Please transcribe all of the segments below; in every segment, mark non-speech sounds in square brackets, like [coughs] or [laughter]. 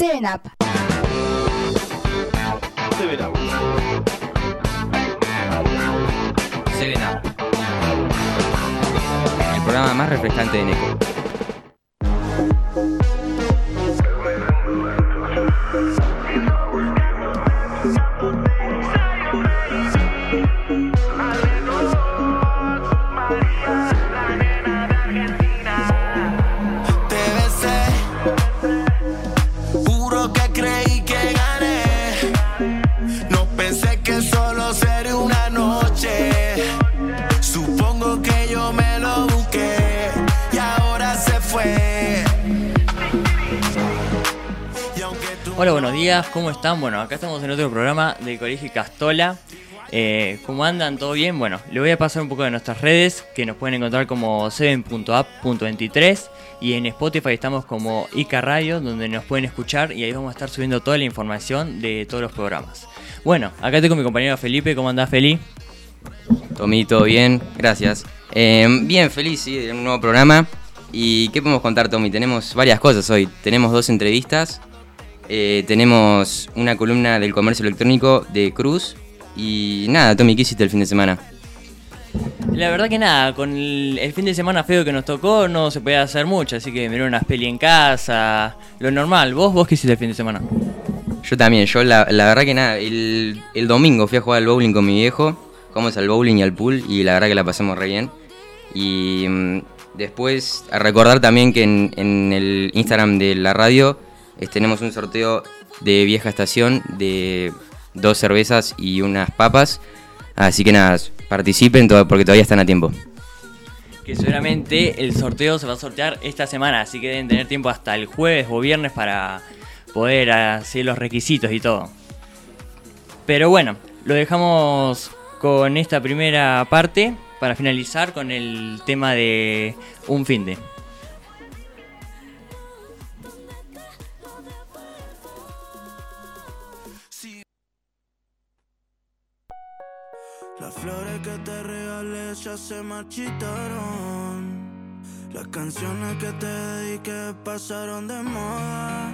Seven Up. Seven Up. Seven Up. El programa más refrescante de Neco. Hola, buenos días, ¿cómo están? Bueno, acá estamos en otro programa del Colegio Castola. Eh, ¿Cómo andan? ¿Todo bien? Bueno, le voy a pasar un poco de nuestras redes, que nos pueden encontrar como 7.app.23 y en Spotify estamos como Ica Radio, donde nos pueden escuchar y ahí vamos a estar subiendo toda la información de todos los programas. Bueno, acá estoy con mi compañero Felipe, ¿cómo andás Feli? Tommy, todo bien, gracias. Eh, bien, feliz sí, de un nuevo programa. ¿Y qué podemos contar, Tommy? Tenemos varias cosas hoy. Tenemos dos entrevistas. Eh, tenemos una columna del comercio electrónico de Cruz. Y nada, Tommy, ¿qué hiciste el fin de semana? La verdad que nada, con el, el fin de semana feo que nos tocó no se podía hacer mucho, así que miré unas peli en casa, lo normal. ¿Vos, vos qué hiciste el fin de semana? Yo también, yo la, la verdad que nada, el, el domingo fui a jugar al bowling con mi viejo, jugamos al bowling y al pool y la verdad que la pasamos re bien. Y mm, después a recordar también que en, en el Instagram de la radio tenemos un sorteo de vieja estación de dos cervezas y unas papas. Así que nada, participen porque todavía están a tiempo. Que seguramente el sorteo se va a sortear esta semana, así que deben tener tiempo hasta el jueves o viernes para poder hacer los requisitos y todo. Pero bueno, lo dejamos con esta primera parte para finalizar con el tema de un fin de. Las flores que te regalé ya se marchitaron. Las canciones que te dediqué pasaron de moda.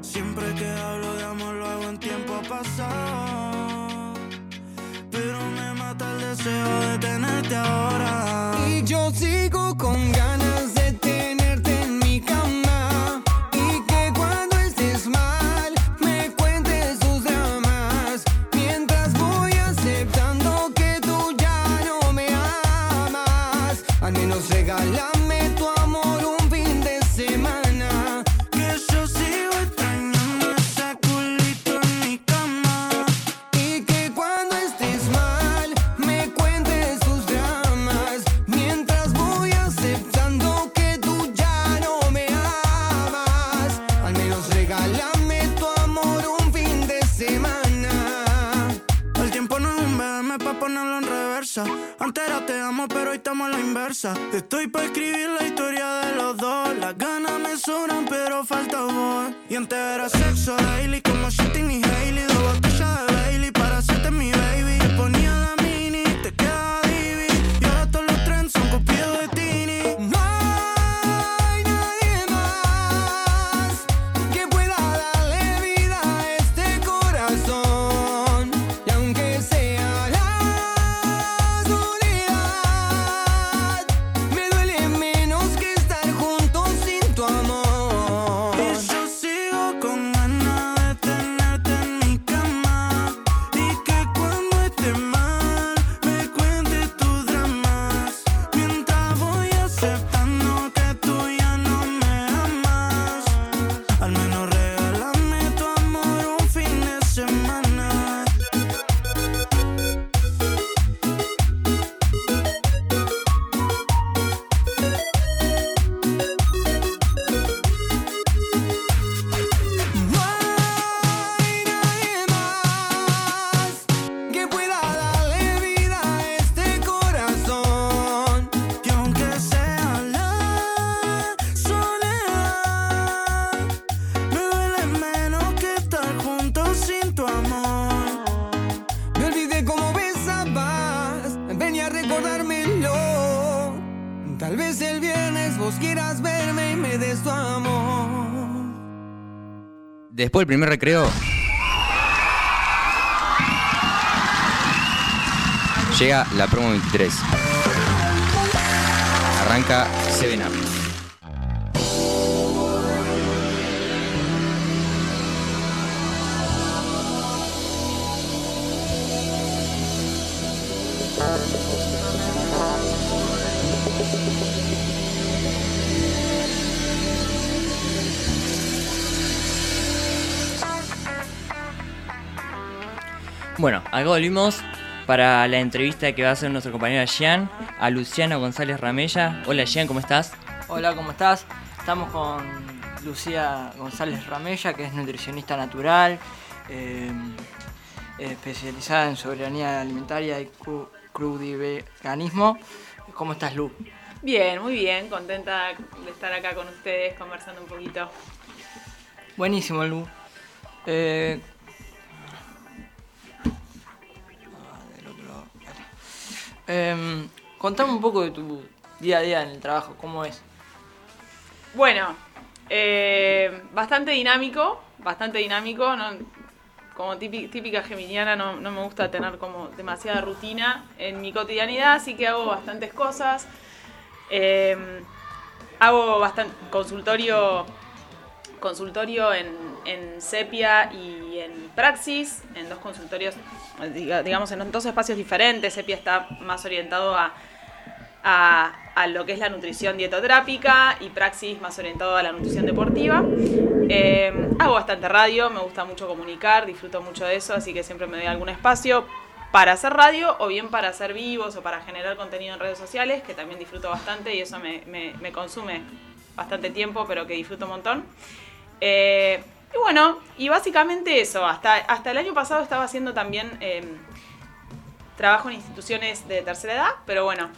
Siempre que hablo de amor lo hago en tiempo pasado. Pero me mata el deseo de tenerte ahora. Y yo sigo con ganas de tenerte Estoy pa' escribir la historia de los dos. Las ganas me sobran, pero falta voz. Y antes era sexo daily, Después del primer recreo. Llega la promo 23. Arranca 7 Up. Bueno, acá volvimos para la entrevista que va a hacer nuestro compañero Jean a Luciano González Ramella. Hola Jean, ¿cómo estás? Hola, ¿cómo estás? Estamos con Lucía González Ramella, que es nutricionista natural, eh, especializada en soberanía alimentaria y cru- crudiveganismo. ¿Cómo estás, Lu? Bien, muy bien, contenta de estar acá con ustedes conversando un poquito. Buenísimo, Lu. Eh, Em, contame un poco de tu día a día en el trabajo, ¿cómo es? Bueno, eh, bastante dinámico, bastante dinámico, como típi- típica geminiana no, me gusta tener como demasiada rutina en mi cotidianidad, así que hago bastantes cosas. Eh, hago bastante consultorio consultorio en Sepia y en Praxis, en dos consultorios, diga- digamos, en dos espacios diferentes. Sepia está más orientado a, a, lo que es la nutrición dietotrápica y Praxis más orientado a la nutrición deportiva. Eh, hago bastante radio, me gusta mucho comunicar, disfruto mucho de eso, así que siempre me doy algún espacio para hacer radio o bien para hacer vivos o para generar contenido en redes sociales, que también disfruto bastante y eso me consume bastante tiempo, pero que disfruto un montón. Eh, y bueno, y básicamente eso, hasta, hasta el año pasado estaba haciendo también eh, trabajo en instituciones de tercera edad, pero bueno,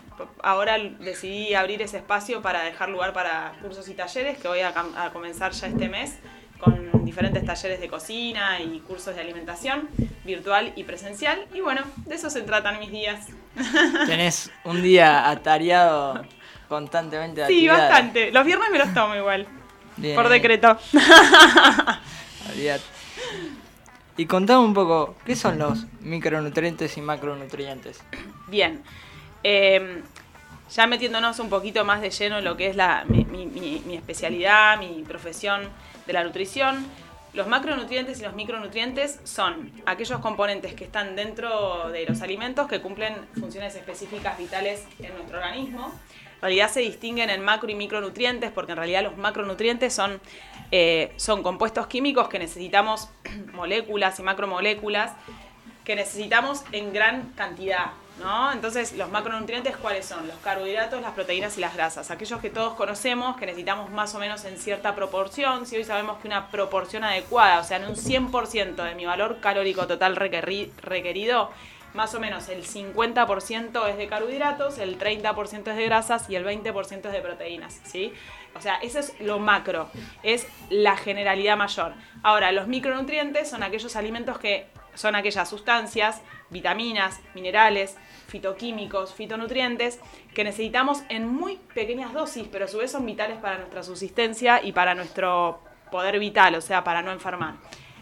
ahora decidí abrir ese espacio para dejar lugar para cursos y talleres que voy a, comenzar ya este mes con diferentes talleres de cocina y cursos de alimentación virtual y presencial. Y bueno, de eso se tratan mis días. [laughs] Tenés un día atareado constantemente de Sí, actividades. bastante. Los viernes me los tomo igual, Bien. por decreto. [laughs] Y contame un poco, ¿qué son los micronutrientes y macronutrientes? Bien. Eh, ya metiéndonos un poquito más de lleno en lo que es la, mi, mi- mi- mi especialidad, mi profesión de la nutrición, los macronutrientes y los micronutrientes son aquellos componentes que están dentro de los alimentos que cumplen funciones específicas vitales en nuestro organismo. En realidad se distinguen en macro y micronutrientes porque en realidad los macronutrientes son, eh, son compuestos químicos que necesitamos, [clears throat] moléculas y macromoléculas, que necesitamos en gran cantidad, ¿no? Entonces, los macronutrientes, ¿cuáles son? Los carbohidratos, las proteínas y las grasas. Aquellos que todos conocemos, que necesitamos más o menos en cierta proporción. Si hoy sabemos que una proporción adecuada, o sea, en un 100% de mi valor calórico total requeri- requerido, más o menos el 50% es de carbohidratos, el 30% es de grasas y el 20% es de proteínas, ¿sí? O sea, eso es lo macro, es la generalidad mayor. Ahora, los micronutrientes son aquellos alimentos que son aquellas sustancias, vitaminas, minerales, fitoquímicos, fitonutrientes, que necesitamos en muy pequeñas dosis, pero a su vez son vitales para nuestra subsistencia y para nuestro poder vital, o sea, para no enfermar.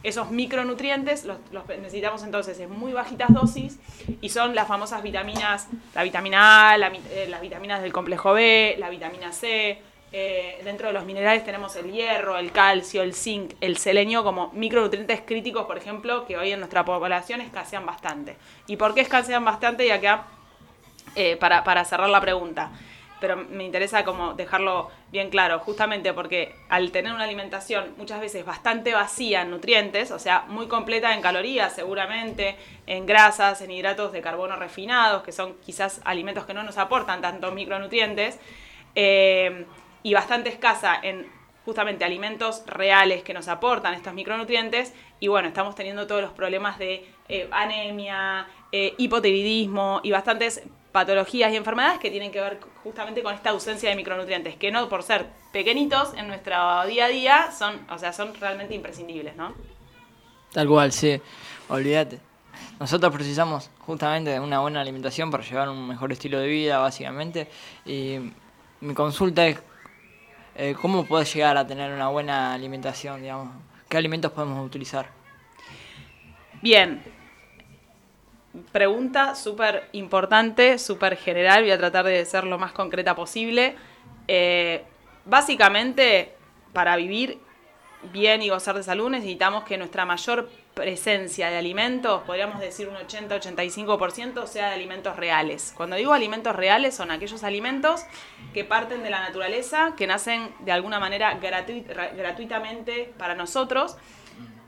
Esos micronutrientes los, necesitamos entonces en muy bajitas dosis y son las famosas vitaminas, la vitamina A, la eh, las vitaminas del complejo B, la vitamina C. eh, dentro de los minerales tenemos el hierro, el calcio, el zinc, el selenio como micronutrientes críticos, por ejemplo, que hoy en nuestra población escasean bastante. ¿Y por qué escasean bastante? Y acá eh, para, cerrar la pregunta. Pero me interesa como dejarlo bien claro, justamente porque al tener una alimentación muchas veces bastante vacía en nutrientes, o sea, muy completa en calorías seguramente, en grasas, en hidratos de carbono refinados, que son quizás alimentos que no nos aportan tantos micronutrientes, eh, y bastante escasa en justamente alimentos reales que nos aportan estos micronutrientes y bueno, estamos teniendo todos los problemas de eh, anemia, eh, y bastantes patologías y enfermedades que tienen que ver justamente con esta ausencia de micronutrientes, que no por ser pequeñitos en nuestro día a día son, o sea, son realmente imprescindibles, ¿no? Tal cual, sí. Olvídate. Nosotros precisamos justamente de una buena alimentación para llevar un mejor estilo de vida, básicamente. Y mi consulta es, eh, ¿cómo puedes llegar a tener una buena alimentación, digamos? ¿Qué alimentos podemos utilizar? Bien. Pregunta súper importante, súper general. Voy a tratar de ser lo más concreta posible. Eh, básicamente, para vivir bien y gozar de salud, necesitamos que nuestra mayor presencia de alimentos, podríamos decir un 80-85%, sea de alimentos reales. Cuando digo alimentos reales, son aquellos alimentos que parten de la naturaleza, que nacen de alguna manera gratuit- ra- gratuitamente para nosotros,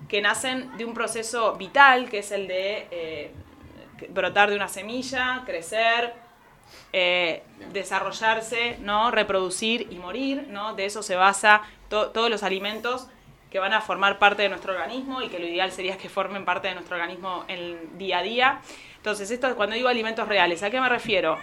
que nacen de un proceso vital, que es el de eh, brotar de una semilla, crecer, eh, desarrollarse, ¿no? reproducir y morir, ¿no? De eso se basa to- todos los alimentos que van a formar parte de nuestro organismo y que lo ideal sería que formen parte de nuestro organismo en día a día. Entonces, esto cuando digo alimentos reales, ¿a qué me refiero?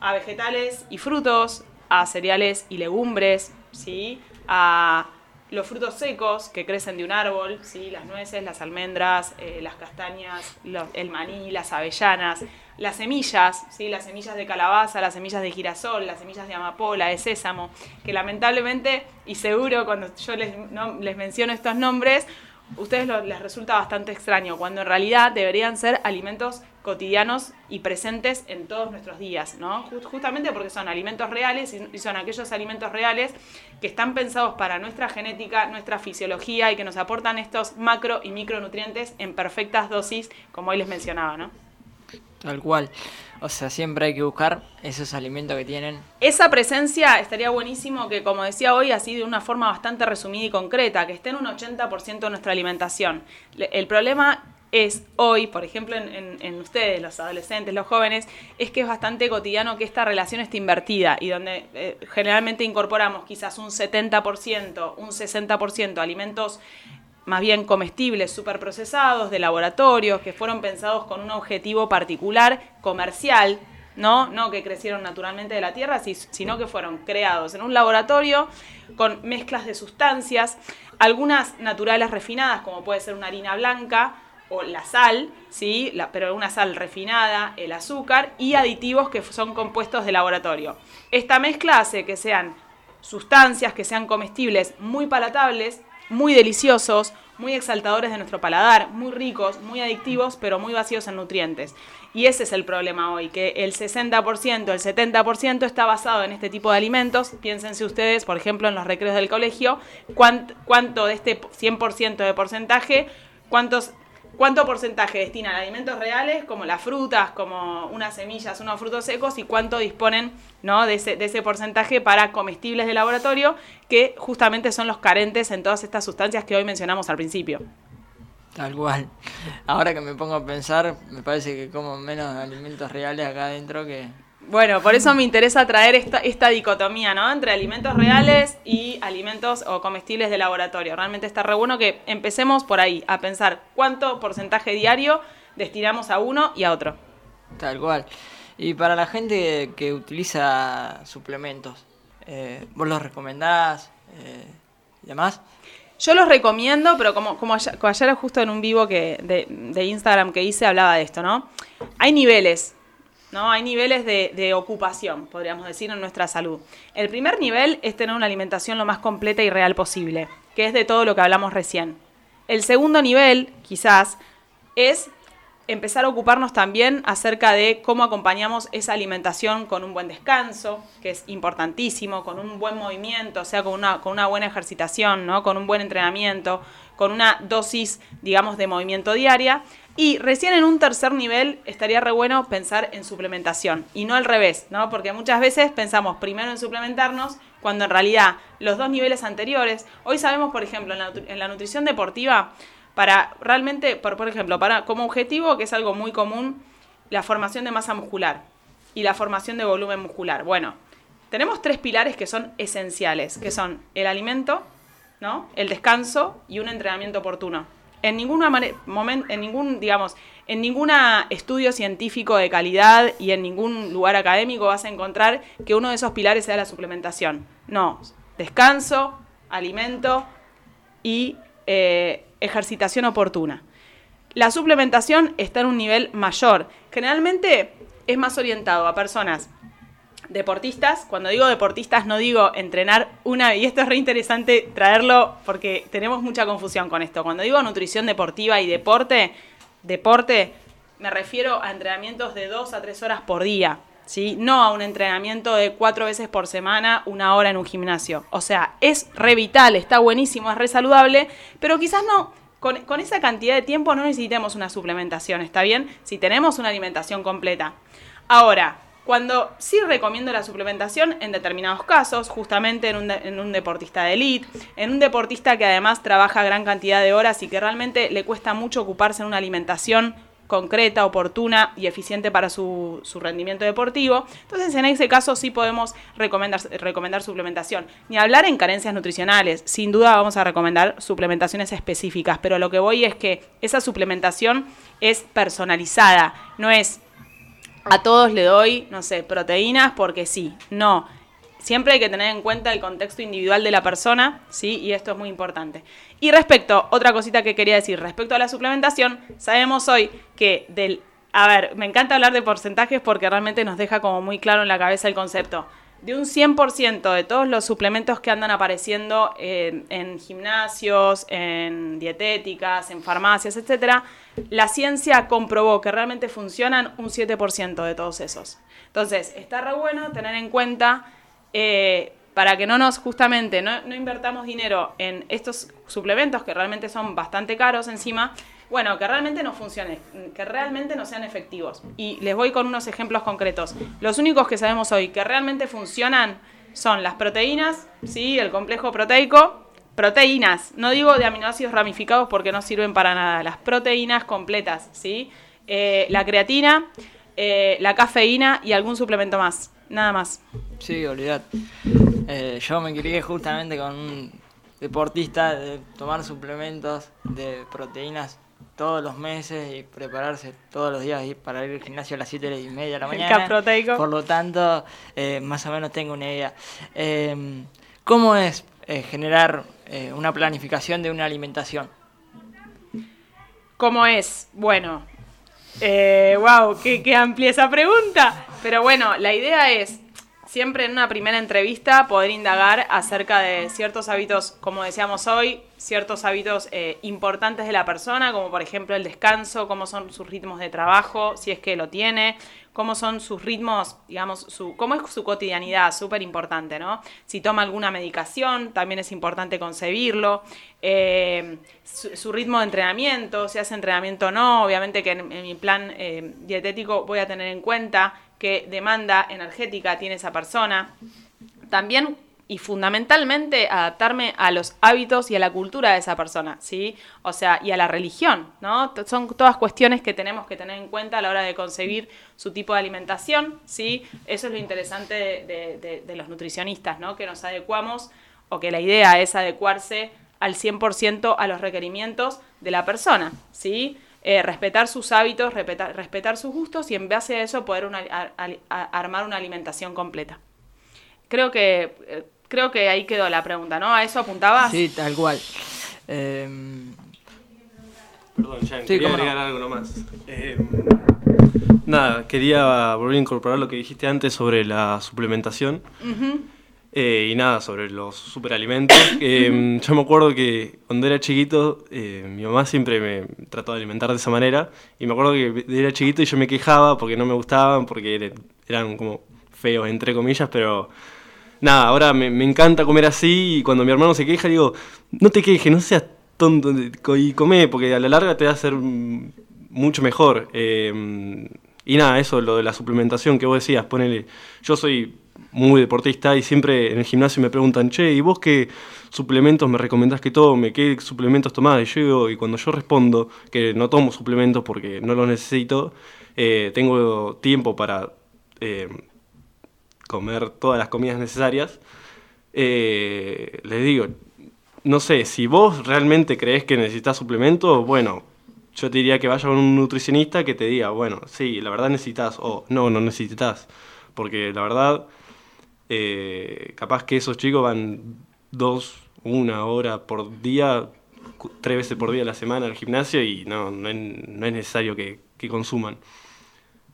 A vegetales y frutos, a cereales y legumbres, ¿sí? A los frutos secos que crecen de un árbol, ¿sí? las nueces, las almendras, eh, las castañas, el maní, las avellanas, las semillas, ¿sí? las semillas de calabaza, las semillas de girasol, las semillas de amapola, de sésamo, que lamentablemente y seguro cuando yo les, no- les menciono estos nombres, ustedes lo- les resulta bastante extraño, cuando en realidad deberían ser alimentos cotidianos y presentes en todos nuestros días, ¿no? Ju- Justamente porque son alimentos reales y y son aquellos alimentos reales que están pensados para nuestra genética, nuestra fisiología y que nos aportan estos macro y micronutrientes en perfectas dosis, como hoy les mencionaba, ¿no? Tal cual. O sea, siempre hay que buscar esos alimentos que tienen. Esa presencia estaría buenísimo que, como decía hoy, así de una forma bastante resumida y concreta, que esté en un 80% de nuestra alimentación. El problema es hoy, por ejemplo, en ustedes, los adolescentes, los jóvenes, es que es bastante cotidiano que esta relación esté invertida y donde eh, generalmente incorporamos quizás un 70%, un 60% alimentos más bien comestibles, superprocesados, de laboratorios, que fueron pensados con un objetivo particular, comercial, ¿no? No que crecieron naturalmente de la tierra, si- sino que fueron creados en un laboratorio con mezclas de sustancias, algunas naturales refinadas, como puede ser una harina blanca o la sal, ¿sí? Pero una sal refinada, el azúcar y aditivos que son compuestos de laboratorio. Esta mezcla hace que sean sustancias que sean comestibles muy palatables, muy deliciosos, muy exaltadores de nuestro paladar, muy ricos, muy adictivos, pero muy vacíos en nutrientes. Y ese es el problema hoy, que el 60%, el 70% está basado en este tipo de alimentos. Piénsense ustedes, por ejemplo, en los recreos del colegio, cuán- cuánto de este 100% de porcentaje, cuántos cuánto porcentaje destinan a alimentos reales, como las frutas, como unas semillas, unos frutos secos, y cuánto disponen ¿no? de, ese, de ese porcentaje para comestibles de laboratorio, que justamente son los carentes en todas estas sustancias que hoy mencionamos al principio. Tal cual. Ahora que me pongo a pensar, me parece que como menos alimentos reales acá adentro que... Bueno, por eso me interesa traer esta, esta dicotomía, ¿no? Entre alimentos reales y alimentos o comestibles de laboratorio. Realmente está re bueno que empecemos por ahí, a pensar cuánto porcentaje diario destinamos a uno y a otro. Tal cual. Y para la gente que utiliza suplementos, eh, ¿vos los recomendás eh, y demás? Yo los recomiendo, pero como, como ayer, como ayer justo en un vivo que, de, de Instagram que hice hablaba de esto, ¿no? Hay niveles, ¿no? Hay niveles de, ocupación, podríamos decir, en nuestra salud. El primer nivel es tener una alimentación lo más completa y real posible, que es de todo lo que hablamos recién. El segundo nivel, quizás, es empezar a ocuparnos también acerca de cómo acompañamos esa alimentación con un buen descanso, que es importantísimo, con un buen movimiento, o sea, con una, con una buena ejercitación, ¿no? con un buen entrenamiento, con una dosis, digamos, de movimiento diaria. Y recién en un tercer nivel estaría re bueno pensar en suplementación y no al revés, ¿no? Porque muchas veces pensamos primero en suplementarnos cuando en realidad los dos niveles anteriores, hoy sabemos, por ejemplo, en la, en la nutrición deportiva, para realmente, por, por ejemplo, para como objetivo, que es algo muy común, la formación de masa muscular y la formación de volumen muscular. Bueno, tenemos tres pilares que son esenciales, que son el alimento, ¿no? el descanso y un entrenamiento oportuno. En en ningún, digamos, en ningún estudio científico de calidad y en ningún lugar académico vas a encontrar que uno de esos pilares sea la suplementación. No, descanso, alimento y eh, ejercitación oportuna. La suplementación está en un nivel mayor. Generalmente es más orientado a personas deportistas. Cuando digo deportistas no digo entrenar una, y esto es re interesante traerlo porque tenemos mucha confusión con esto. Cuando digo nutrición deportiva y deporte, deporte, me refiero a entrenamientos de dos a tres horas por día. ¿Sí? No a un entrenamiento de cuatro veces por semana, una hora en un gimnasio. O sea, es re vital, está buenísimo, es re saludable, pero quizás no, con esa cantidad de tiempo no necesitemos una suplementación, ¿está bien? Si tenemos una alimentación completa. Ahora, cuando sí recomiendo la suplementación en determinados casos, justamente en un, en un deportista de elite, en un deportista que además trabaja gran cantidad de horas y que realmente le cuesta mucho ocuparse en una alimentación concreta, oportuna y eficiente para su, su rendimiento deportivo. Entonces, en ese caso sí podemos recomendar, recomendar suplementación. Ni hablar en carencias nutricionales. Sin duda vamos a recomendar suplementaciones específicas, pero lo que voy es que esa suplementación es personalizada, no es a todos le doy, no sé, proteínas porque sí. No. Siempre hay que tener en cuenta el contexto individual de la persona, ¿sí? Y esto es muy importante. Y respecto, otra cosita que quería decir, respecto a la suplementación, sabemos hoy que del... A ver, me encanta hablar de porcentajes porque realmente nos deja como muy claro en la cabeza el concepto. De un 100% de todos los suplementos que andan apareciendo en, gimnasios, en dietéticas, en farmacias, etcétera, la ciencia comprobó que realmente funcionan un 7% de todos esos. Entonces, está re bueno tener en cuenta eh, para que no nos, justamente, no, no invertamos dinero en estos suplementos que realmente son bastante caros encima, bueno, que realmente no funcionen, que realmente no sean efectivos. Y les voy con unos ejemplos concretos. Los únicos que sabemos hoy que realmente funcionan son las proteínas, ¿sí? el complejo proteico, proteínas, no digo de aminoácidos ramificados porque no sirven para nada, las proteínas completas, ¿sí? Eh, la creatina, eh, la cafeína y algún suplemento más, nada más. Sí, olvidad. Eh, yo me crié justamente con un deportista de tomar suplementos de proteínas todos los meses y prepararse todos los días y para ir al gimnasio a las 7 y media de la [laughs] mañana. Por lo tanto, eh, más o menos tengo una idea. Eh, ¿Cómo es eh, generar eh, una planificación de una alimentación? ¿Cómo es? Bueno, wow, qué, qué amplia esa pregunta. Pero bueno, la idea es siempre en una primera entrevista poder indagar acerca de ciertos hábitos, como decíamos hoy, ciertos hábitos eh, importantes de la persona, como por ejemplo el descanso, cómo son sus ritmos de trabajo, si es que lo tiene, cómo son sus ritmos, digamos, su, cómo es su cotidianidad, súper importante, ¿no? Si toma alguna medicación, también es importante concebirlo. Eh, su, ritmo de entrenamiento, si hace entrenamiento o no, obviamente que en, en mi plan eh, dietético voy a tener en cuenta qué demanda energética tiene esa persona. También y fundamentalmente adaptarme a los hábitos y a la cultura de esa persona, ¿sí? O sea, y a la religión, ¿no? Son todas cuestiones que tenemos que tener en cuenta a la hora de concebir su tipo de alimentación, ¿sí? Eso es lo interesante de- de los nutricionistas, ¿no? Que nos adecuamos o que la idea es adecuarse al 100% a los requerimientos de la persona, ¿sí? Eh, respetar sus hábitos, respetar, respetar sus gustos y en base a eso poder una- a- a- a- armar una alimentación completa. Creo que, eh, creo que ahí quedó la pregunta, ¿no? ¿A eso apuntabas? Sí, tal cual. Eh, Perdón, Jan, Sí, quería no. agregar algo nomás. Eh, nada, quería volver a incorporar lo que dijiste antes sobre la suplementación. Eh, y nada, sobre los superalimentos. [coughs] Eh, yo me acuerdo que cuando era chiquito, eh, mi mamá siempre me trató de alimentar de esa manera. Y me acuerdo que era chiquito y yo me quejaba porque no me gustaban, porque er- eran como feos, entre comillas, pero nada, ahora me, me encanta comer así. Y cuando mi hermano se queja, digo, no te quejes, no seas tonto y come, porque a la larga te va a hacer mucho mejor. Y nada, eso, lo de la suplementación que vos decías, ponele, yo soy muy deportista y siempre en el gimnasio me preguntan, che, ¿y vos qué suplementos me recomendás que tome? ¿Qué suplementos tomás? Y yo digo, y cuando yo respondo que no tomo suplementos porque no los necesito, eh, tengo tiempo para eh, comer todas las comidas necesarias, eh, les digo, no sé, si vos realmente crees que necesitas suplementos, bueno, yo te diría que vaya con un nutricionista que te diga, bueno, sí, la verdad necesitas, o no, no necesitas, porque la verdad, eh, capaz que esos chicos van dos, una hora por día, tres veces por día a la semana al gimnasio y no, no, es, no es necesario que, consuman.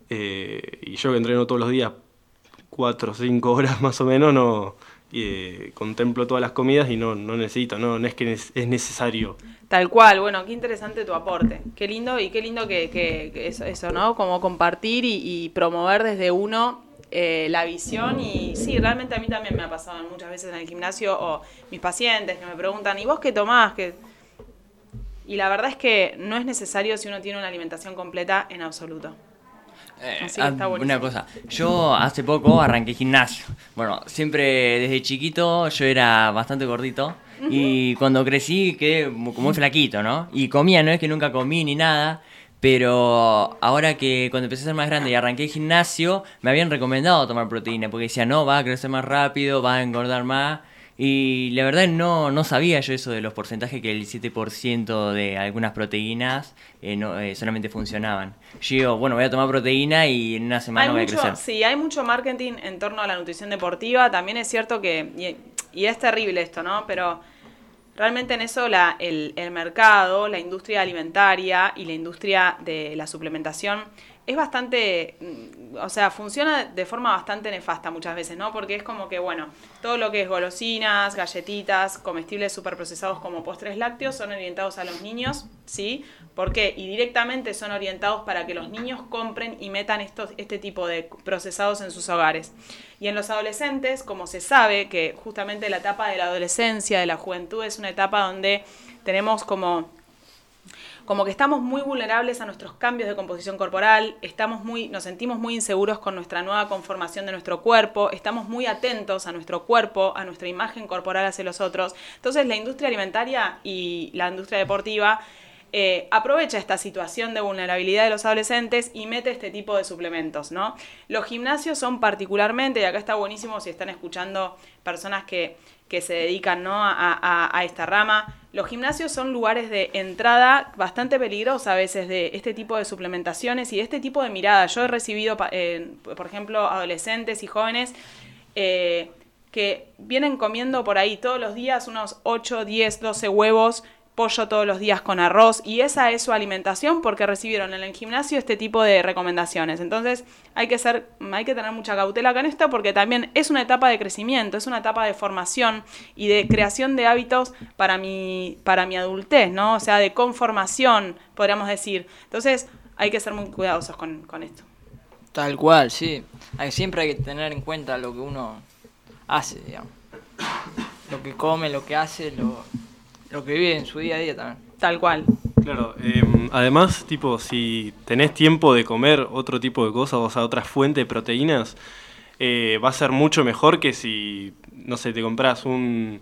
Eh, y yo que entreno todos los días 4 o 5 horas [laughs] más o menos, no eh, contemplo todas las comidas y no, no necesito, no, no es que es es necesario. Tal cual, bueno, qué interesante tu aporte. Qué lindo y qué lindo que, eso, ¿no? Como compartir y promover desde uno eh, la visión. Y sí, realmente a mí también me ha pasado muchas veces en el gimnasio o mis pacientes que me preguntan, ¿y vos qué tomás? ¿Qué? Y la verdad es que no es necesario si uno tiene una alimentación completa en absoluto. Eh, ah, una cosa, yo hace poco arranqué gimnasio. Bueno, siempre desde chiquito yo era bastante gordito y cuando crecí quedé como muy flaquito, ¿no? Y comía, no es que nunca comí ni nada, pero ahora que cuando empecé a ser más grande y arranqué gimnasio, me habían recomendado tomar proteína porque decía, no, va a crecer más rápido, va a engordar más. Y la verdad no, no sabía yo eso de los porcentajes que el 7% de algunas proteínas eh, no, eh, solamente funcionaban. Yo digo, bueno, voy a tomar proteína y en una semana Hay voy a crecer. sí, hay mucho marketing en torno a la nutrición deportiva. También es cierto que, y, y es terrible esto, ¿no? Pero realmente en eso la, el, el mercado, la industria alimentaria y la industria de la suplementación es bastante, mm, o sea, funciona de forma bastante nefasta muchas veces, ¿no? Porque es como que, bueno, todo lo que es golosinas, galletitas, comestibles superprocesados como postres lácteos son orientados a los niños, ¿sí? ¿Por qué? Y directamente son orientados para que los niños compren y metan estos, este tipo de procesados en sus hogares. Y en los adolescentes, como se sabe que justamente la etapa de la adolescencia, de la juventud, es una etapa donde tenemos como como que estamos muy vulnerables a nuestros cambios de composición corporal, estamos muy, nos sentimos muy inseguros con nuestra nueva conformación de nuestro cuerpo, estamos muy atentos a nuestro cuerpo, a nuestra imagen corporal hacia los otros. Entonces la industria alimentaria y la industria deportiva eh, aprovecha esta situación de vulnerabilidad de los adolescentes y mete este tipo de suplementos, ¿no? Los gimnasios son particularmente, y acá está buenísimo si están escuchando personas que, que se dedican ¿no? a, esta rama, los gimnasios son lugares de entrada bastante peligrosa a veces de este tipo de suplementaciones y de este tipo de mirada. Yo he recibido, eh, por ejemplo, adolescentes y jóvenes eh, que vienen comiendo por ahí todos los días unos 8, 10, 12 huevos, pollo todos los días con arroz y esa es su alimentación porque recibieron en el gimnasio este tipo de recomendaciones. Entonces hay que ser, hay que tener mucha cautela con esto porque también es una etapa de crecimiento, es una etapa de formación y de creación de hábitos para mi, para mi adultez, ¿no? O sea, de conformación, podríamos decir. Entonces hay que ser muy cuidadosos con, con esto. Tal cual, sí. Hay, siempre hay que tener en cuenta lo que uno hace, digamos. Lo que come, lo que hace, lo, lo que vive en su día a día también. Tal cual. Claro, eh, además, tipo, si tenés tiempo de comer otro tipo de cosas, o sea, otra fuente de proteínas, eh, va a ser mucho mejor que si, no sé, te compras un,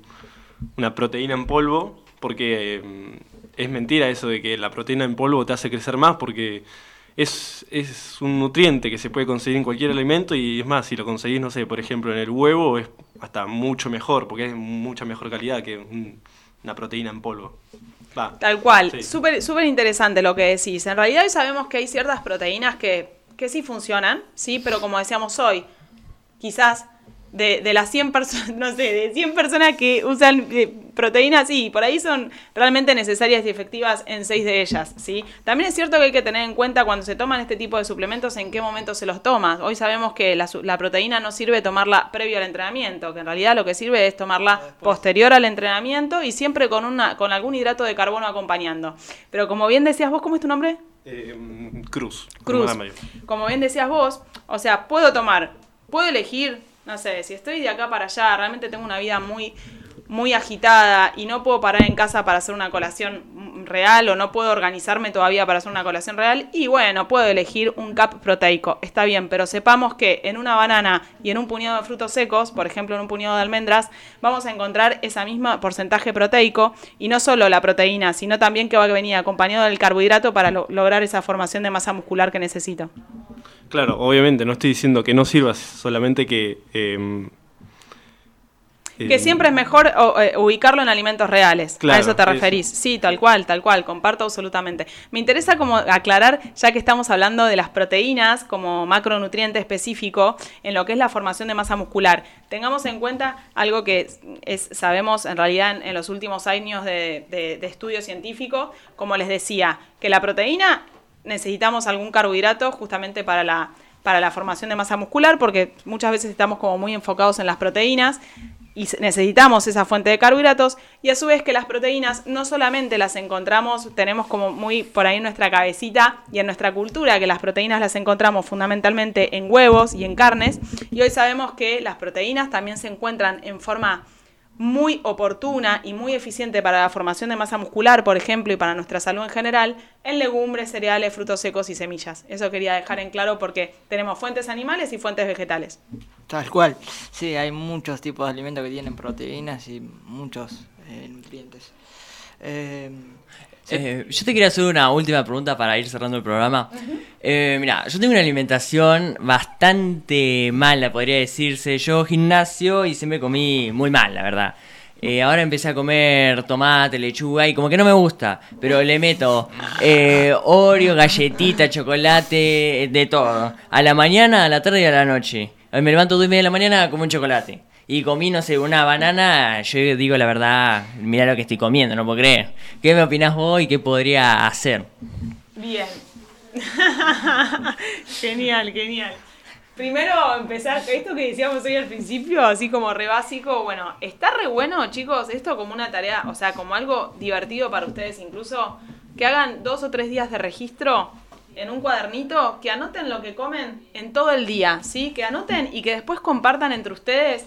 una proteína en polvo, porque eh, es mentira eso de que la proteína en polvo te hace crecer más, porque es, es un nutriente que se puede conseguir en cualquier alimento y es más, si lo conseguís, no sé, por ejemplo, en el huevo, es hasta mucho mejor, porque es mucha mejor calidad que un- una proteína en polvo. Va. Tal cual, Sí. súper súper interesante lo que decís. En realidad hoy sabemos que hay ciertas proteínas que, que sí funcionan, sí, pero como decíamos hoy, quizás de, de las 100 personas, [laughs] no sé, de 100 personas que usan eh, proteínas, sí, por ahí son realmente necesarias y efectivas en 6 de ellas, ¿sí? También es cierto que hay que tener en cuenta cuando se toman este tipo de suplementos en qué momento se los tomas. Hoy sabemos que la, proteína no sirve tomarla previo al entrenamiento, que en realidad lo que sirve es tomarla posterior al entrenamiento y siempre con, una, con algún hidrato de carbono acompañando. Pero como bien decías vos, ¿cómo es tu nombre? Eh, Cruz. Cruz. Mayor. Como bien decías vos, o sea, puedo tomar, puedo elegir, no sé, si estoy de acá para allá, realmente tengo una vida muy muy agitada y no puedo parar en casa para hacer una colación real o no puedo organizarme todavía para hacer una colación real y bueno, puedo elegir un cap proteico, está bien, pero sepamos que en una banana y en un puñado de frutos secos, por ejemplo en un puñado de almendras, vamos a encontrar esa misma porcentaje proteico y no solo la proteína, sino también que va a venir acompañado del carbohidrato para lo- lograr esa formación de masa muscular que necesito. Claro, obviamente, no estoy diciendo que no sirva, solamente que... eh, Que eh, siempre es mejor o, eh, ubicarlo en alimentos reales. Claro, a eso te eso. referís. Sí, tal cual, tal cual. Comparto absolutamente. Me interesa como aclarar, ya que estamos hablando de las proteínas como macronutriente específico en lo que es la formación de masa muscular. Tengamos en cuenta algo que es, es- sabemos en realidad en, en los últimos años de, de- de estudio científico, como les decía, que la proteína necesitamos algún carbohidrato justamente para la para la formación de masa muscular, porque muchas veces estamos como muy enfocados en las proteínas y necesitamos esa fuente de carbohidratos y a su vez que las proteínas no solamente las encontramos, tenemos como muy por ahí en nuestra cabecita y en nuestra cultura que las proteínas las encontramos fundamentalmente en huevos y en carnes y hoy sabemos que las proteínas también se encuentran en forma muy oportuna y muy eficiente para la formación de masa muscular, por ejemplo, y para nuestra salud en general, en legumbres, cereales, frutos secos y semillas. Eso quería dejar en claro porque tenemos fuentes animales y fuentes vegetales. Tal cual. Sí, hay muchos tipos de alimentos que tienen proteínas y muchos eh, nutrientes. Eh, Eh, yo te quería hacer una última pregunta para ir cerrando el programa. Eh, mira, yo tengo una alimentación bastante mala, podría decirse. Yo gimnasio y siempre comí muy mal, la verdad. Eh, ahora empecé a comer tomate, lechuga y como que no me gusta, pero le meto eh, Oreo, galletita, chocolate, de todo. A la mañana, a la tarde y a la noche. Me levanto dos y media de la mañana como un chocolate. Y comí, no sé, una banana, yo digo la verdad, mira lo que estoy comiendo, no puedo creer. ¿Qué me opinás vos y qué podría hacer? Bien. [laughs] genial, genial. Primero empezar, esto que decíamos hoy al principio, así como re básico, bueno, está re bueno, chicos, esto como una tarea, o sea, como algo divertido para ustedes incluso, que hagan dos o tres días de registro en un cuadernito, que anoten lo que comen en todo el día, ¿sí? Que anoten y que después compartan entre ustedes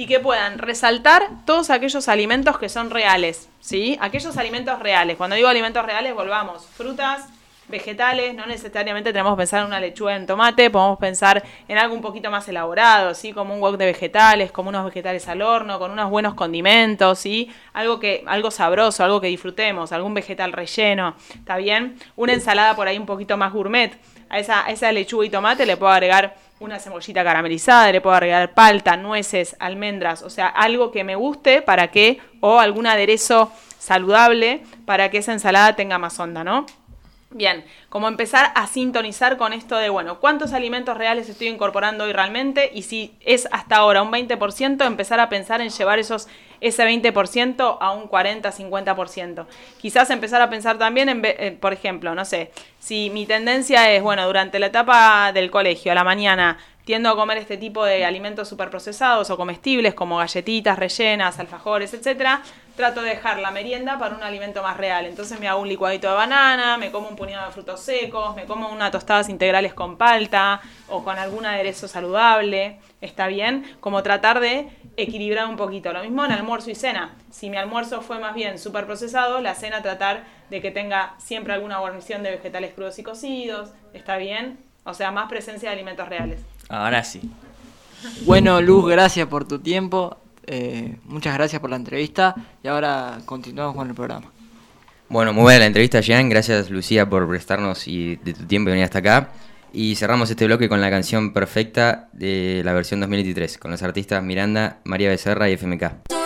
y que puedan resaltar todos aquellos alimentos que son reales, ¿sí? Aquellos alimentos reales. Cuando digo alimentos reales, volvamos, frutas, vegetales, no necesariamente tenemos que pensar en una lechuga en tomate, podemos pensar en algo un poquito más elaborado, ¿sí? Como un wok de vegetales, como unos vegetales al horno, con unos buenos condimentos, ¿sí? Algo que algo sabroso, algo que disfrutemos, algún vegetal relleno, ¿está bien? Una ensalada por ahí un poquito más gourmet. A esa, a esa lechuga y tomate le puedo agregar una cebollita caramelizada, le puedo agregar palta, nueces, almendras, o sea, algo que me guste para que, o algún aderezo saludable para que esa ensalada tenga más onda, ¿no? Bien, como empezar a sintonizar con esto de, bueno, ¿cuántos alimentos reales estoy incorporando hoy realmente? Y si es hasta ahora un 20%, empezar a pensar en llevar esos, ese 20% a un 40-50%. Quizás empezar a pensar también, en, eh, por ejemplo, no sé, si mi tendencia es, bueno, durante la etapa del colegio, a la mañana, tiendo a comer este tipo de alimentos superprocesados o comestibles como galletitas rellenas, alfajores, etcétera, trato de dejar la merienda para un alimento más real. Entonces me hago un licuadito de banana, me como un puñado de frutos secos, me como unas tostadas integrales con palta o con algún aderezo saludable. ¿Está bien? Como tratar de equilibrar un poquito. Lo mismo en almuerzo y cena. Si mi almuerzo fue más bien superprocesado, la cena tratar de que tenga siempre alguna guarnición de vegetales crudos y cocidos. ¿Está bien? O sea, más presencia de alimentos reales. Ahora sí. bueno, Luz, gracias por tu tiempo. Eh, muchas gracias por la entrevista. Y ahora continuamos con el programa. Bueno, muy buena la entrevista, Jean. Gracias, Lucía, por prestarnos y de tu tiempo y venir hasta acá. Y cerramos este bloque con la canción perfecta de la versión 2023, con los artistas Miranda, María Becerra y FMK.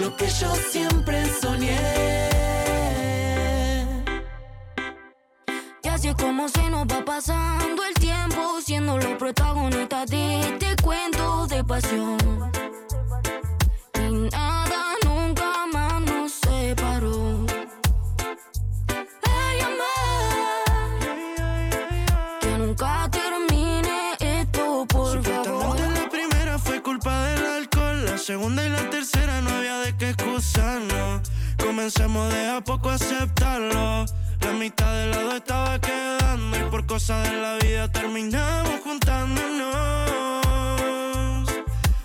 lo que yo siempre soñé. Y así como se nos va pasando el tiempo, siendo los protagonistas de este cuento de pasión. Y nada nunca más nos separó. Ay, amor, que nunca termine esto, por favor. La primera fue culpa del alcohol, la segunda y la Comencemos de a poco aceptarlo. La mitad del lado estaba quedando y por cosas de la vida terminamos juntándonos.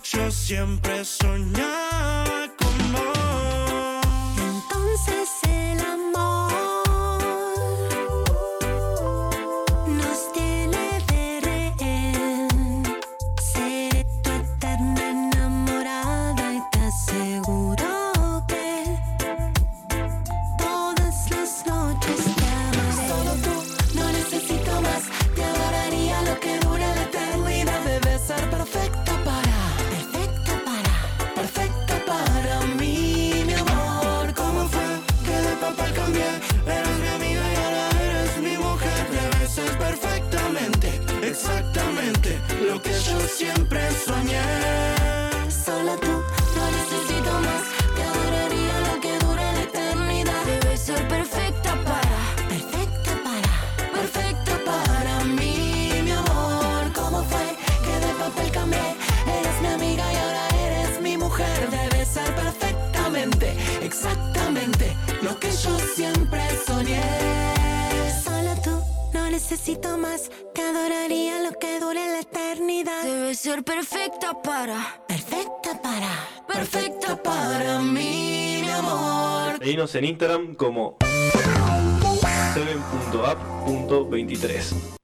Yo siempre soñaba con vos. Entonces siempre soñé. Solo tú, perfecta para, perfecta para, perfecta para mí, mi amor. Seguinos en Instagram como 7.app.23.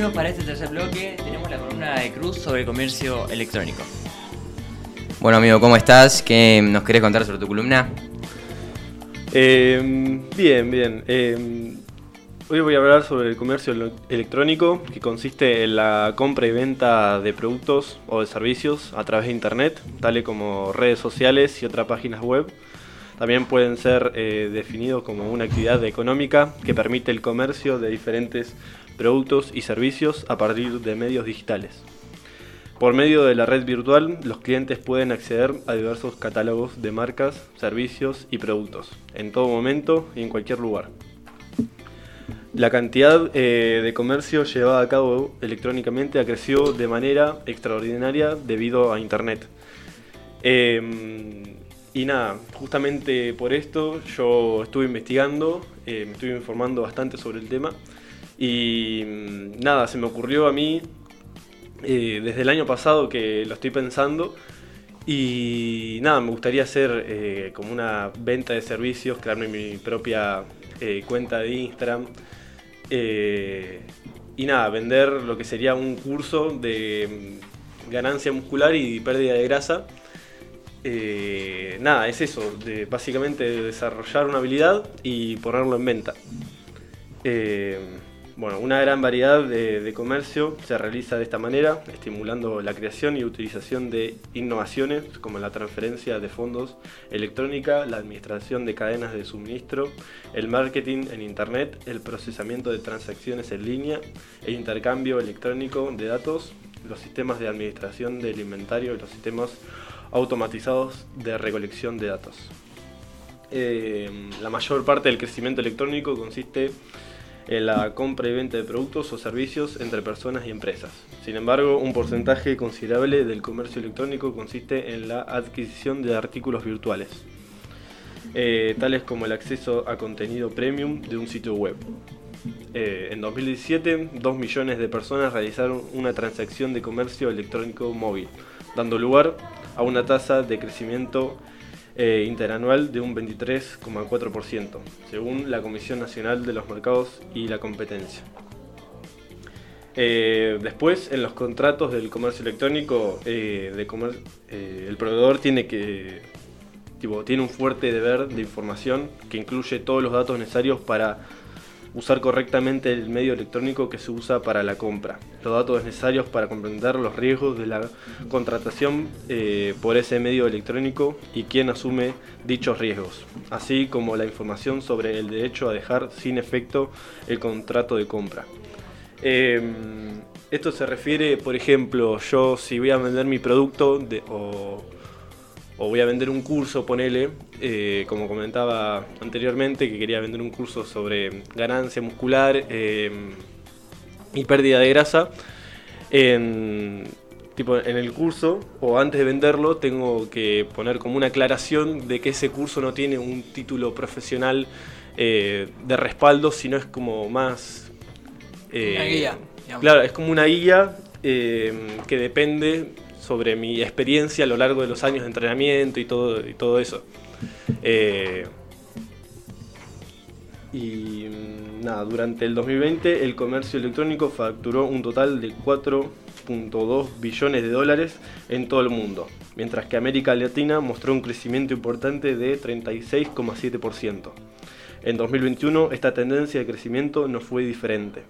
Para este tercer bloque. Tenemos la columna de Cruz sobre comercio electrónico. Bueno, amigo, ¿cómo estás? ¿Qué nos querés contar sobre tu columna? Eh, bien, bien. Eh, hoy voy a hablar sobre el comercio electrónico, que consiste en la compra y venta de productos o de servicios a través de Internet, tales como redes sociales y otras páginas web. También pueden ser eh, definidos como una actividad económica que permite el comercio de diferentes productos y servicios a partir de medios digitales. Por medio de la red virtual, los clientes pueden acceder a diversos catálogos de marcas, servicios y productos, en todo momento y en cualquier lugar. La cantidad eh, de comercio llevada a cabo electrónicamente ha crecido de manera extraordinaria debido a Internet. Eh, y nada, justamente por esto yo estuve investigando, eh, me estuve informando bastante sobre el tema y mm, nada, se me ocurrió a mí eh, desde el año pasado que lo estoy pensando. Y nada, me gustaría hacer eh, como una venta de servicios, crearme mi propia eh, cuenta de Instagram. Y nada, vender lo que sería un curso de mm, ganancia muscular y pérdida de grasa. Nada, es eso, de básicamente desarrollar una habilidad y ponerlo en venta. Bueno, una gran variedad de, de comercio se realiza de esta manera, estimulando la creación y utilización de innovaciones como la transferencia de fondos electrónica, la administración de cadenas de suministro, el marketing en Internet, el procesamiento de transacciones en línea, el intercambio electrónico de datos, los sistemas de administración del inventario y los sistemas automatizados de recolección de datos. Eh, la mayor parte del crecimiento electrónico consiste en la compra y venta de productos o servicios entre personas y empresas. Sin embargo, un porcentaje considerable del comercio electrónico consiste en la adquisición de artículos virtuales, eh, tales como el acceso a contenido premium de un sitio web. Eh, en 2017, 2 millones de personas realizaron una transacción de comercio electrónico móvil, dando lugar a una tasa de crecimiento eh, interanual de un 23,4%, según la Comisión Nacional de los Mercados y la Competencia. Eh, después, en los contratos del comercio electrónico, eh, el proveedor tiene que tipo, tiene un fuerte deber de información que incluye todos los datos necesarios para usar correctamente el medio electrónico que se usa para la compra, los datos necesarios para comprender los riesgos de la contratación eh, por ese medio electrónico y quién asume dichos riesgos, así como la información sobre el derecho a dejar sin efecto el contrato de compra. Eh, esto se refiere, por ejemplo, yo si voy a vender mi producto de- o, o voy a vender un curso, ponele, eh, como comentaba anteriormente, que quería vender un curso sobre ganancia muscular eh, y pérdida de grasa. En, tipo, en el curso, o antes de venderlo, tengo que poner como una aclaración de que ese curso no tiene un título profesional eh, de respaldo, sino es como más... Una guía, digamos. Claro, es como una guía que depende sobre mi experiencia a lo largo de los años de entrenamiento y todo, y todo eso. Eh, y mm, nada, durante el 2020 el comercio electrónico facturó un total de 4.2 billones de dólares en todo el mundo, mientras que América Latina mostró un crecimiento importante de 36,7%. En 2021 esta tendencia de crecimiento no fue diferente.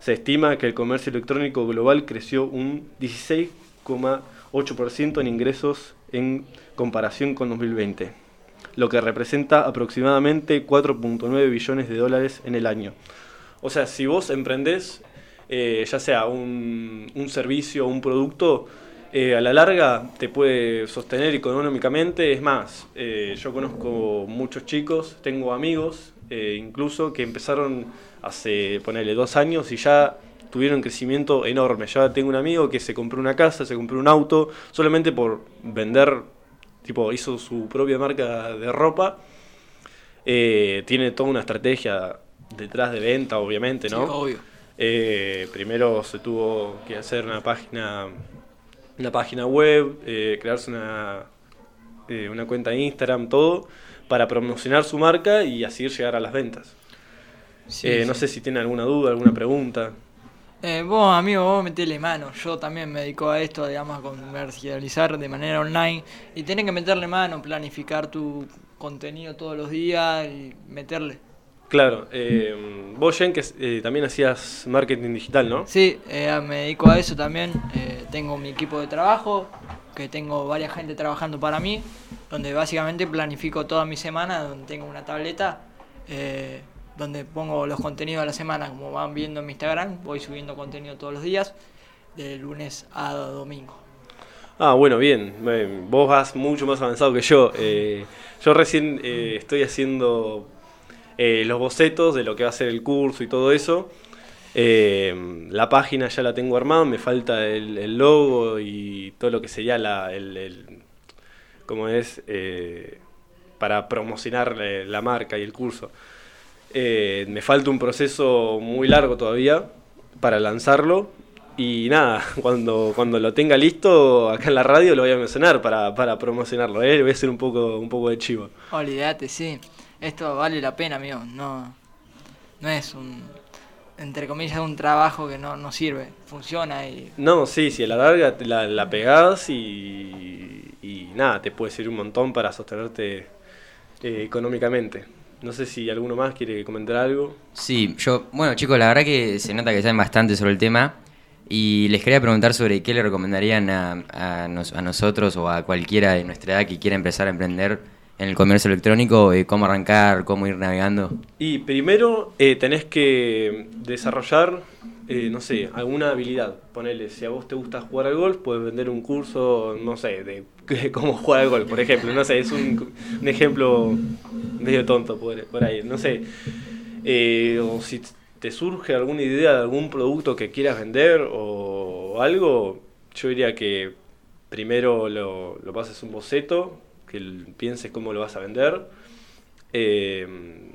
Se estima que el comercio electrónico global creció un 16,8% en ingresos en comparación con 2020, lo que representa aproximadamente 4.9 billones de dólares en el año. O sea, si vos emprendés, eh, ya sea un, un servicio o un producto, eh, a la larga te puede sostener económicamente. Es más, eh, yo conozco muchos chicos, tengo amigos incluso que empezaron hace, ponele, dos años y ya tuvieron un crecimiento enorme. Ya tengo un amigo que se compró una casa, se compró un auto, solamente por vender, tipo, hizo su propia marca de ropa. Eh, tiene toda una estrategia detrás de venta, obviamente, Sí, ¿no? obvio. Eh, primero se tuvo que hacer una página, una página web, eh, crearse una, una cuenta de Instagram, todo, para promocionar su marca y así llegar a las ventas. Sí, sí. No sé si tiene alguna duda, alguna pregunta. Eh, vos, amigo, vos metele mano. Yo también me dedico a esto, digamos, a comercializar de manera online. Y tenés que meterle mano, planificar tu contenido todos los días y meterle. Claro, eh, vos, Jen, que eh, también hacías marketing digital, ¿no? Sí, eh, me dedico a eso también. Eh, tengo mi equipo de trabajo, que tengo varias gente trabajando para mí, donde básicamente planifico toda mi semana, donde tengo una tableta, donde pongo los contenidos de la semana, como van viendo en mi Instagram, voy subiendo contenido todos los días, de lunes a domingo. Ah, bueno, bien. Eh, Vos vas mucho más avanzado que yo. Eh, yo recién eh, estoy haciendo los bocetos de lo que va a ser el curso y todo eso. La página ya la tengo armada, me falta el, logo y todo lo que sería la, el, el- ¿cómo es? Para promocionar la marca y el curso. Eh, me falta un proceso muy largo todavía para lanzarlo. Y nada, [laughs] cuando, cuando lo tenga listo, acá en la radio lo voy a mencionar para, para promocionarlo. ¿eh? Voy a hacer un poco, un poco de chivo. Olvídate, sí. Esto vale la pena, amigo. No, no es un, entre comillas, un trabajo que no, no sirve. Funciona y No, sí, sí, a la larga la, la pegás y, y nada, te puede servir un montón para sostenerte eh, económicamente. No sé si alguno más quiere comentar algo. Sí, yo, bueno chicos, la verdad que se nota que saben bastante sobre el tema y les quería preguntar sobre qué le recomendarían a, a nos- a nosotros o a cualquiera de nuestra edad que quiera empezar a emprender en el comercio electrónico, eh, cómo arrancar, cómo ir navegando. Y primero eh, tenés que desarrollar, eh, no sé, alguna habilidad. Ponele, si a vos te gusta jugar al golf, puedes vender un curso, no sé, de [laughs] cómo jugar al golf, por ejemplo. No sé, es un, ejemplo medio tonto por, ahí. No sé, Eh, o si te surge alguna idea de algún producto que quieras vender o algo, yo diría que primero lo, lo pases un boceto, que pienses cómo lo vas a vender. Eh,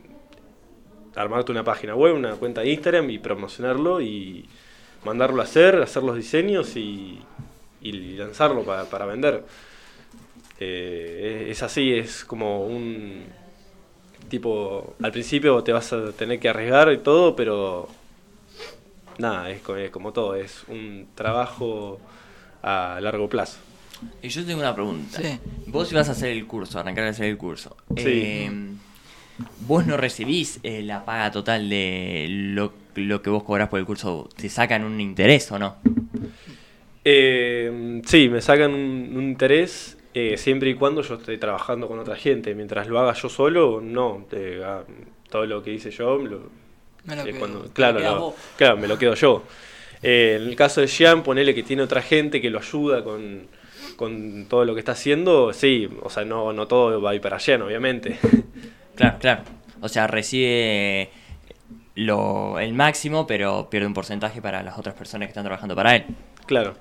armarte una página web, una cuenta de Instagram y promocionarlo y mandarlo a hacer, hacer los diseños y, y lanzarlo para, para vender. Eh, es así, es como un tipo, al principio te vas a tener que arriesgar y todo, pero nada, es como, es como todo, es un trabajo a largo plazo. Y yo tengo una pregunta. Sí. Vos ibas a hacer el curso, arrancar a hacer el curso. Sí. Eh, vos no recibís eh, la paga total de lo, lo que vos cobrás por el curso. ¿Te sacan un interés o no? Eh, sí, me sacan un, un interés eh, siempre y cuando yo esté trabajando con otra gente. Mientras lo haga yo solo, no. ah, todo lo que hice yo, lo- Me lo eh, quedo- cuando- claro, lo- claro, me lo quedo yo. Eh, en el caso de Jean, ponele que tiene otra gente que lo ayuda con, con todo lo que está haciendo. Sí, o sea, no, no todo va a ir para Jean, obviamente. [laughs] Claro, claro. O sea, recibe lo, el máximo, pero pierde un porcentaje para las otras personas que están trabajando para él. Claro.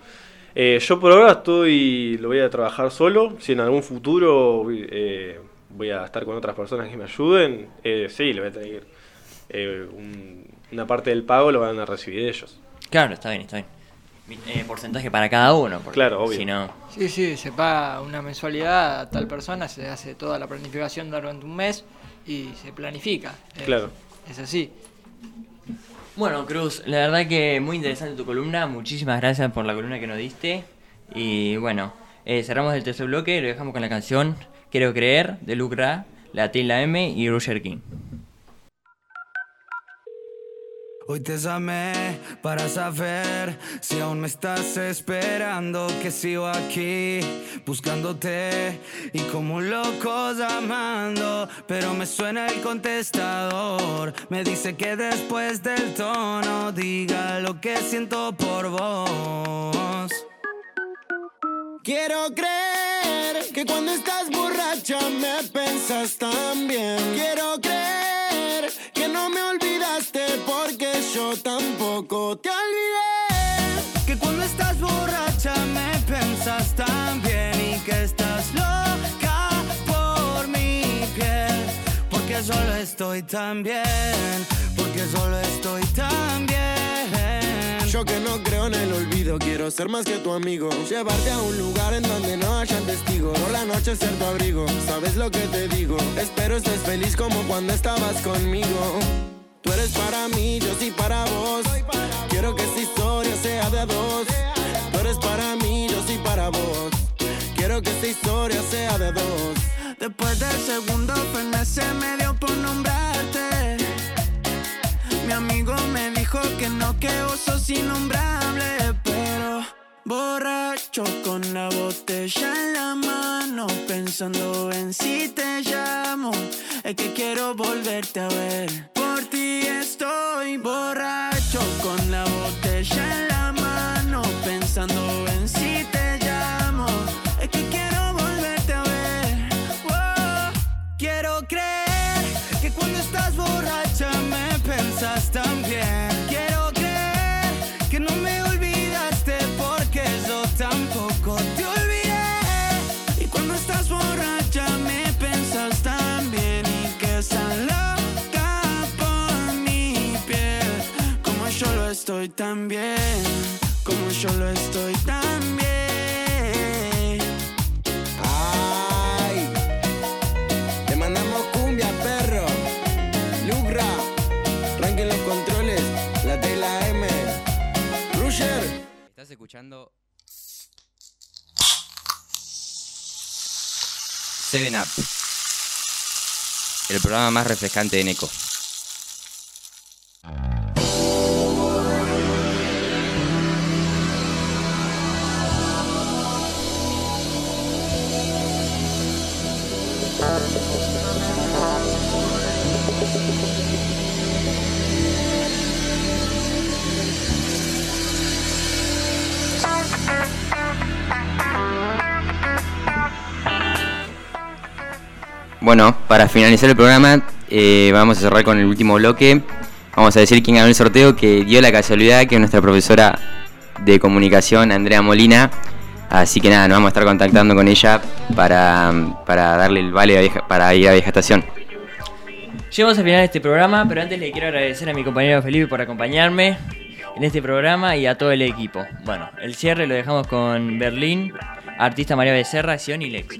Eh, yo por ahora estoy, lo voy a trabajar solo. Si en algún futuro eh, voy a estar con otras personas que me ayuden, eh, sí, le voy a tener eh, un- una parte del pago lo van a recibir ellos. Claro, está bien, está bien. Eh, porcentaje para cada uno. porque Claro, obvio. Si no, Sí, sí, se paga una mensualidad a tal persona, se hace toda la planificación durante un mes y se planifica. Es- Claro. Es así. Bueno, Cruz, la verdad que muy interesante tu columna. Muchísimas gracias por la columna que nos diste. Y bueno, eh, cerramos el tercer bloque, lo dejamos con la canción Quiero creer de Lucra, la T y la M y Roger King. Hoy te llamé para saber si aún me estás esperando, que sigo aquí buscándote y como un loco llamando, pero me suena el contestador, me dice que después del tono diga lo que siento por vos. Quiero creer que cuando estás borracha me pensas tan bien. Quiero creer no me olvidaste porque yo tampoco te olvidé. Que cuando estás borracha me pensas tan bien y que estás loca Porque solo estoy tan bien, porque solo estoy tan bien. Yo que no creo en el olvido, quiero ser más que tu amigo. Llevarte a un lugar en donde no hayan testigos. Por la noche ser tu abrigo, sabes lo que te digo. Espero estés feliz como cuando estabas conmigo. Tú eres para mí, yo sí para vos. Quiero que esta historia sea de dos. Tú eres para mí, yo sí para vos. Quiero que esta historia sea de dos. Después del segundo se me dio por nombrarte. Mi amigo me dijo que no, que vos sos innombrable, pero borracho con la botella en la mano, pensando en si te llamo, es que quiero volverte a ver. Por ti estoy borracho con la botella en la mano, pensando en si te bien. Quiero creer que no me olvidaste porque yo tampoco te olvidé. Y cuando estás borracha me pensas tan bien y que estás loca por mi piel. Como yo lo estoy tan bien, como yo lo estoy tan Estás escuchando 7 Up, el programa más refrescante de Neko. Bueno, para finalizar el programa, eh, vamos a cerrar con el último bloque. Vamos a decir quién ganó el sorteo, que dio la casualidad que es nuestra profesora de comunicación, Andrea Molina. Así que nada, nos vamos a estar contactando con ella para, para darle el vale para ir a Vieja Estación. Llegamos al final de este programa, pero antes le quiero agradecer a mi compañero Felipe por acompañarme en este programa y a todo el equipo. Bueno, el cierre lo dejamos con Berlín, artista María Becerra, Sion y Lex.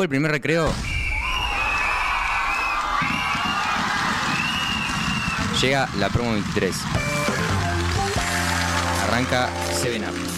Después del primer recreo. Llega la promo 23. Arranca 7 Up.